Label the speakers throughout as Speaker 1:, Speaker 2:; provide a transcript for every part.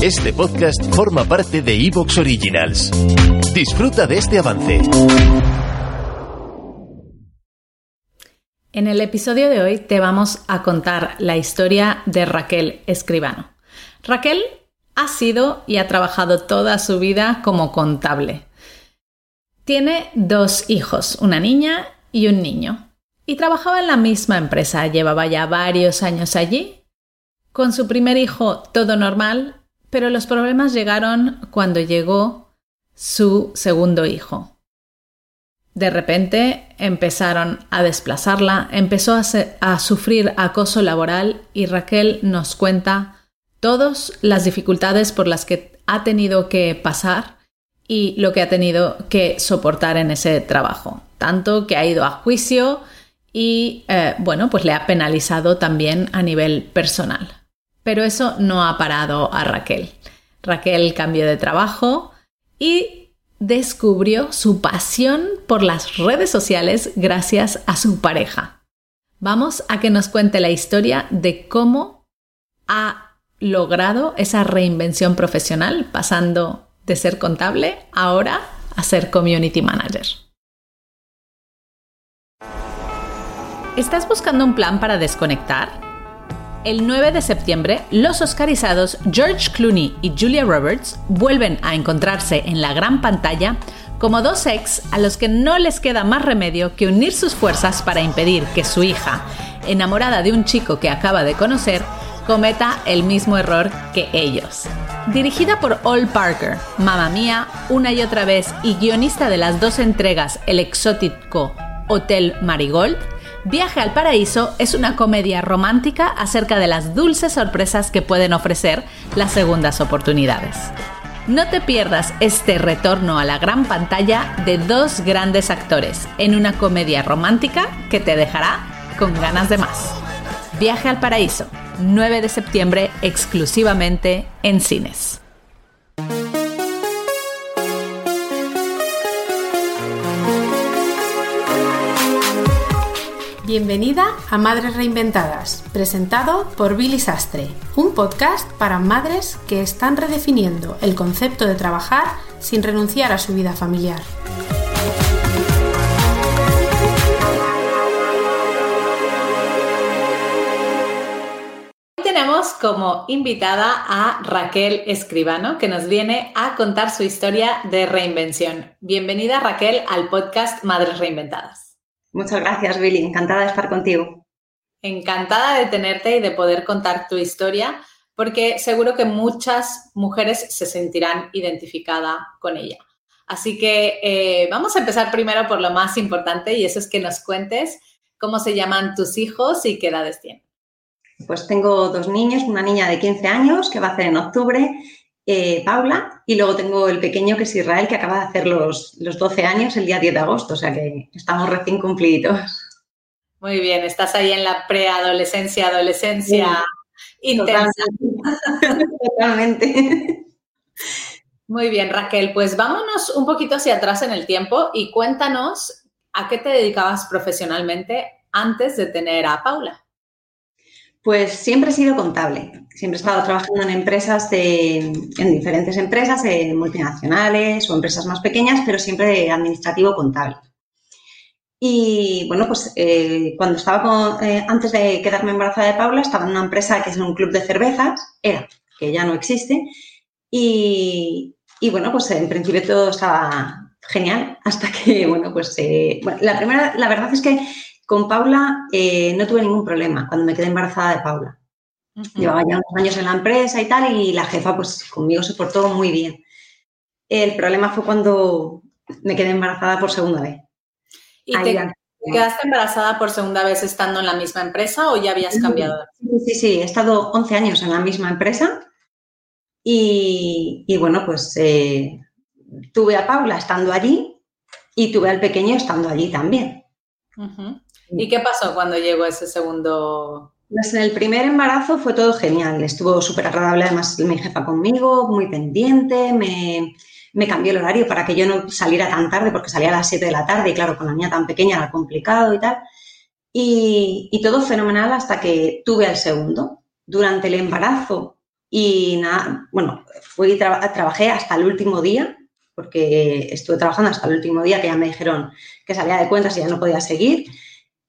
Speaker 1: Este podcast forma parte de Evox Originals. Disfruta de este avance.
Speaker 2: En el episodio de hoy te vamos a contar la historia de Raquel Escribano. Raquel ha sido y ha trabajado toda su vida como contable. Tiene dos hijos, una niña y un niño. Y trabajaba en la misma empresa, llevaba ya varios años allí. Con su primer hijo todo normal, pero los problemas llegaron cuando llegó su segundo hijo. De repente empezaron a desplazarla, empezó a, sufrir acoso laboral y Raquel nos cuenta todas las dificultades por las que ha tenido que pasar y lo que ha tenido que soportar en ese trabajo. Tanto que ha ido a juicio y, eh, bueno, pues le ha penalizado también a nivel personal. Pero eso no ha parado a Raquel. Raquel cambió de trabajo y descubrió su pasión por las redes sociales gracias a su pareja. Vamos a que nos cuente la historia de cómo ha logrado esa reinvención profesional pasando de ser contable ahora a ser community manager. ¿Estás buscando un plan para desconectar? El 9 de septiembre, los oscarizados George Clooney y Julia Roberts vuelven a encontrarse en la gran pantalla como dos ex a los que no les queda más remedio que unir sus fuerzas para impedir que su hija, enamorada de un chico que acaba de conocer, cometa el mismo error que ellos. Dirigida por Ol Parker, Mamma Mía, una y otra vez y guionista de las dos entregas El exótico Hotel Marigold, Viaje al Paraíso es una comedia romántica acerca de las dulces sorpresas que pueden ofrecer las segundas oportunidades. No te pierdas este retorno a la gran pantalla de dos grandes actores en una comedia romántica que te dejará con ganas de más. Viaje al Paraíso, 9 de septiembre exclusivamente en cines.
Speaker 3: Bienvenida a Madres Reinventadas, presentado por Billy Sastre, un podcast para madres que están redefiniendo el concepto de trabajar sin renunciar a su vida familiar.
Speaker 2: Hoy tenemos como invitada a Raquel Escribano, que nos viene a contar su historia de reinvención. Bienvenida Raquel al podcast Madres Reinventadas.
Speaker 4: Muchas gracias, Billy. Encantada de estar contigo.
Speaker 2: Encantada de tenerte y de poder contar tu historia, porque seguro que muchas mujeres se sentirán identificadas con ella. Así que eh, vamos a empezar primero por lo más importante y eso es que nos cuentes cómo se llaman tus hijos y qué edades tienen.
Speaker 4: Pues tengo dos niños, una niña de 15 años que va a hacer en octubre eh, Paula, y luego tengo el pequeño que es Israel, que acaba de hacer los, los 12 años el día 10 de agosto, o sea que estamos recién cumplidos.
Speaker 2: Muy bien, estás ahí en la preadolescencia, adolescencia intensa.
Speaker 4: Totalmente.
Speaker 2: Muy bien, Raquel, pues vámonos un poquito hacia atrás en el tiempo y cuéntanos a qué te dedicabas profesionalmente antes de tener a Paula.
Speaker 4: Pues siempre he sido contable. Siempre he estado trabajando en empresas, en diferentes empresas, en multinacionales o empresas más pequeñas, pero siempre administrativo contable. Y bueno, pues eh, cuando estaba eh, antes de quedarme embarazada de Paula, estaba en una empresa que es un club de cervezas, era, que ya no existe. Y, bueno, pues en principio todo estaba genial hasta que, bueno, pues eh, la primera, la verdad es que con Paula eh, no tuve ningún problema cuando me quedé embarazada de Paula. Llevaba ya unos años en la empresa y tal, y la jefa pues conmigo se portó muy bien. El problema fue cuando me quedé embarazada por segunda vez.
Speaker 2: ¿Y te quedaste embarazada por segunda vez estando en la misma empresa o ya habías cambiado?
Speaker 4: Sí, sí, sí, he estado 11 años en la misma empresa y, bueno, pues eh, tuve a Paula estando allí y tuve al pequeño estando allí también.
Speaker 2: ¿Y qué pasó cuando llegó ese segundo?
Speaker 4: Pues en el primer embarazo fue todo genial, estuvo súper agradable además mi jefa conmigo, muy pendiente, me, cambió el horario para que yo no saliera tan tarde porque salía a las 7 de la tarde y claro, con la niña tan pequeña era complicado y tal. Y, todo fenomenal hasta que tuve al segundo. Durante el embarazo Y nada, bueno, fui y trabajé hasta el último día, porque estuve trabajando hasta el último día que ya me dijeron que salía de cuentas y ya no podía seguir.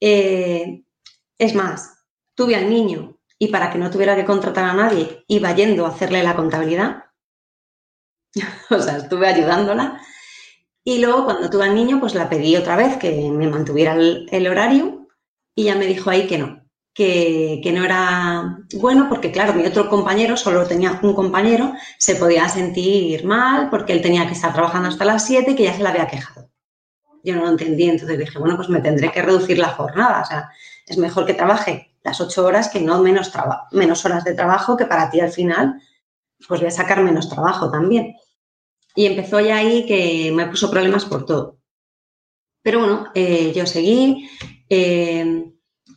Speaker 4: Eh, es más, tuve al niño y para que no tuviera que contratar a nadie, iba yendo a hacerle la contabilidad. o sea, estuve ayudándola. Y luego cuando tuve al niño, pues la pedí otra vez que me mantuviera el, horario y ya me dijo ahí que no, que, que, no era bueno porque, claro, mi otro compañero, solo tenía un compañero, se podía sentir mal porque él tenía que estar trabajando hasta las 7 y que ya se la había quejado. Yo no lo entendí, entonces dije, bueno, pues me tendré que reducir la jornada, o sea, es mejor que trabaje las 8 horas que no menos, menos horas de trabajo, que para ti al final, pues voy a sacar menos trabajo también. Y empezó ya ahí que me puso problemas por todo. Pero bueno, eh, yo seguí eh,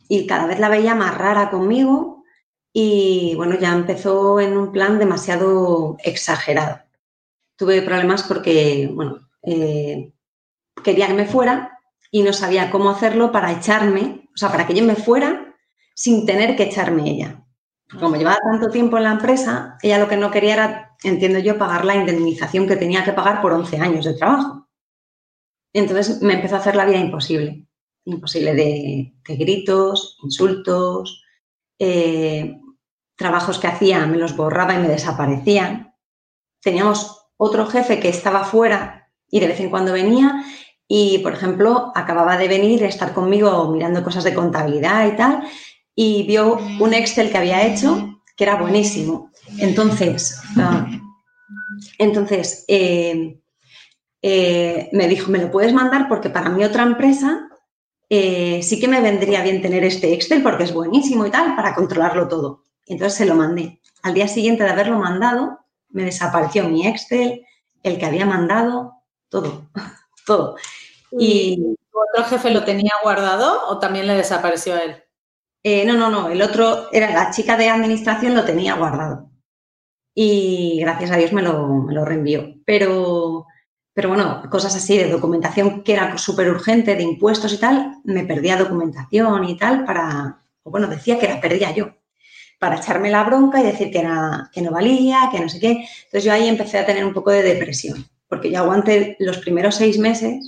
Speaker 4: y cada vez la veía más rara conmigo y bueno, ya empezó en un plan demasiado exagerado. Tuve problemas porque, bueno, eh, quería que me fuera y no sabía cómo hacerlo para echarme, o sea, para que yo me fuera sin tener que echarme ella. Como llevaba tanto tiempo en la empresa, ella lo que no quería era entiendo yo, pagar la indemnización que tenía que pagar por 11 años de trabajo. Entonces me empezó a hacer la vida imposible, imposible de, gritos, insultos, eh, trabajos que hacía me los borraba y me desaparecían. Teníamos otro jefe que estaba fuera y de vez en cuando venía y, por ejemplo, acababa de venir, estar conmigo mirando cosas de contabilidad y tal, y vio un Excel que había hecho que era buenísimo. Entonces, ah, entonces eh, eh, me dijo, ¿me lo puedes mandar? Porque para mi otra empresa eh, sí que me vendría bien tener este Excel porque es buenísimo y tal, para controlarlo todo. Entonces se lo mandé. Al día siguiente de haberlo mandado, me desapareció mi Excel, el que había mandado, todo, todo.
Speaker 2: ¿Y tu otro jefe lo tenía guardado o también le desapareció a él?
Speaker 4: No, no, no, el otro era la chica de administración, lo tenía guardado y gracias a Dios me lo, reenvió. Pero, pero bueno, cosas así de documentación que era súper urgente, de impuestos y tal, me perdía documentación y tal para, o bueno, decía que la perdía yo, para echarme la bronca y decir que no valía, que no sé qué. Entonces yo ahí empecé a tener un poco de depresión, porque yo aguanté los primeros seis meses,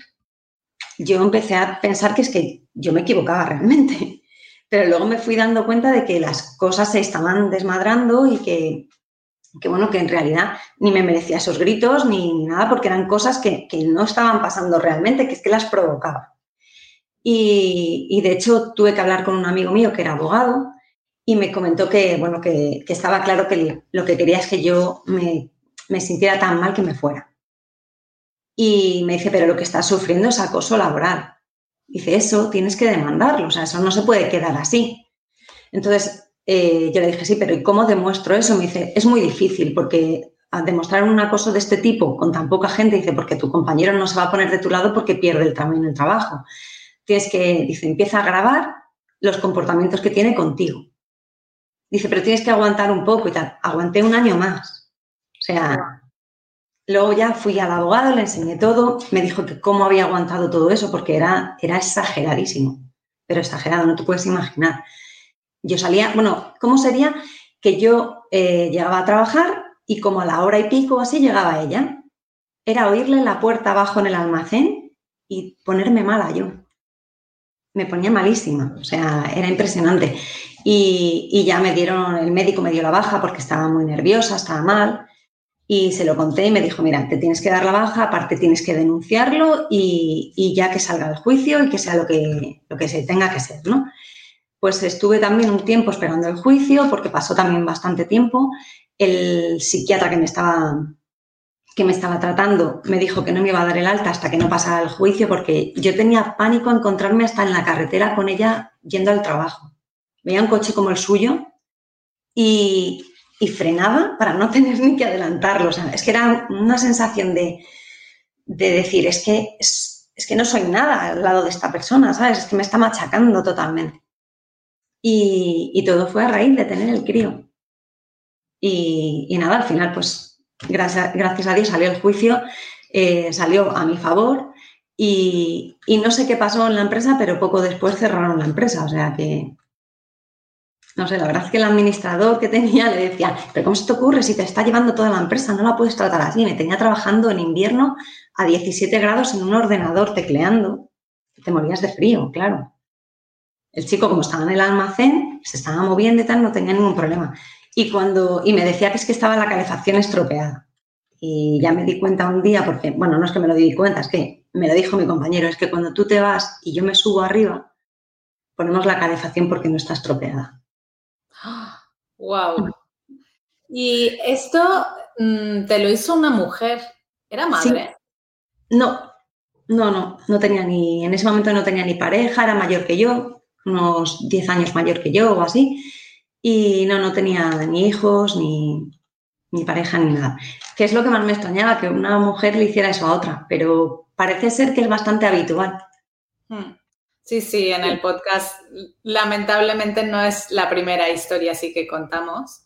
Speaker 4: yo empecé a pensar que es que yo me equivocaba realmente. Pero luego me fui dando cuenta de que las cosas se estaban desmadrando y que que bueno, que en realidad ni me merecía esos gritos ni, nada, porque eran cosas que, no estaban pasando realmente, que es que las provocaba. Y, de hecho tuve que hablar con un amigo mío que era abogado y me comentó que, bueno, que, estaba claro que lo que quería es que yo me, me, sintiera tan mal que me fuera. Y me dice, pero lo que estás sufriendo es acoso laboral. Dice, eso tienes que demandarlo, o sea, eso no se puede quedar así. Entonces, eh, yo le dije, sí, pero ¿y cómo demuestro eso? Me dice, es muy difícil porque al demostrar un acoso de este tipo con tan poca gente, dice, porque tu compañero no se va a poner de tu lado porque pierde el tamaño del trabajo. Tienes que, dice, empieza a grabar los comportamientos que tiene contigo. Dice, pero tienes que aguantar un poco y tal. Aguanté un año más. O sea, luego ya fui al abogado, le enseñé todo, me dijo que cómo había aguantado todo eso porque era, era exageradísimo, pero exagerado, no te puedes imaginar. Yo salía, bueno, ¿cómo sería que yo eh, llegaba a trabajar y como a la hora y pico así llegaba ella? Era oírle la puerta abajo en el almacén y ponerme mala yo. Me ponía malísima, o sea, era impresionante. Y, y ya me dieron, el médico me dio la baja porque estaba muy nerviosa, estaba mal. Y se lo conté y me dijo, mira, te tienes que dar la baja, aparte tienes que denunciarlo y, y ya que salga el juicio y que sea lo que, lo que se tenga que ser, ¿no? pues estuve también un tiempo esperando el juicio, porque pasó también bastante tiempo. El psiquiatra que me estaba que me estaba tratando me dijo que no me iba a dar el alta hasta que no pasara el juicio porque yo tenía pánico encontrarme hasta en la carretera con ella yendo al trabajo. Veía un coche como el suyo y, frenaba para no tener ni que adelantarlo. O es que era una sensación de, decir, es que, es, es que no soy nada al lado de esta persona, ¿sabes? Es que me está machacando totalmente. Y, todo fue a raíz de tener el crío. Y, nada, al final, pues gracias, gracias, a Dios salió el juicio, eh, salió a mi favor y, no sé qué pasó en la empresa, pero poco después cerraron la empresa. O sea que, no sé, la verdad es que el administrador que tenía le decía, pero ¿cómo se te ocurre si te está llevando toda la empresa? No la puedes tratar así. Me tenía trabajando en invierno a 17 grados en un ordenador tecleando. Te morías de frío, claro. El chico, como estaba en el almacén, se estaba moviendo y tal, no tenía ningún problema. Y, cuando, y me decía que es que estaba la calefacción estropeada. Y ya me di cuenta un día, porque, bueno, no es que me lo di cuenta, es que me lo dijo mi compañero, es que cuando tú te vas y yo me subo arriba, ponemos la calefacción porque no está estropeada.
Speaker 2: ¡Wow! Y esto mm, te lo hizo una mujer. ¿Era madre?
Speaker 4: No, no, no, no tenía ni, en ese momento no tenía ni pareja, era mayor que yo, unos 10 años mayor que yo o así. Y no, no tenía ni hijos, ni, ni pareja, ni nada. Que es lo que más me extrañaba, que una mujer le hiciera eso a otra, pero parece ser que es bastante habitual.
Speaker 2: Hmm. Sí, sí, en el podcast lamentablemente no es la primera historia así que contamos,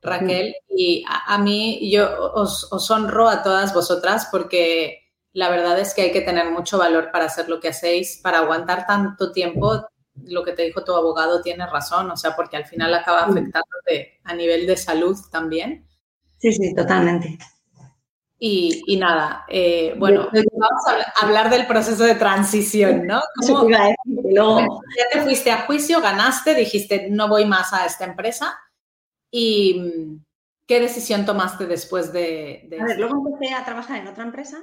Speaker 2: Raquel, y a, mí yo os, os, honro a todas vosotras porque la verdad es que hay que tener mucho valor para hacer lo que hacéis, para aguantar tanto tiempo. Lo que te dijo tu abogado tiene razón, o sea, porque al final acaba afectándote a nivel de salud también.
Speaker 4: Sí, sí, totalmente.
Speaker 2: Y, nada, eh, bueno, vamos a hablar del proceso de transición, ¿no? ya te fuiste a juicio, ganaste, dijiste, no voy más a esta empresa. ¿Y qué decisión tomaste después de, de
Speaker 4: A ver, luego empecé a trabajar en otra empresa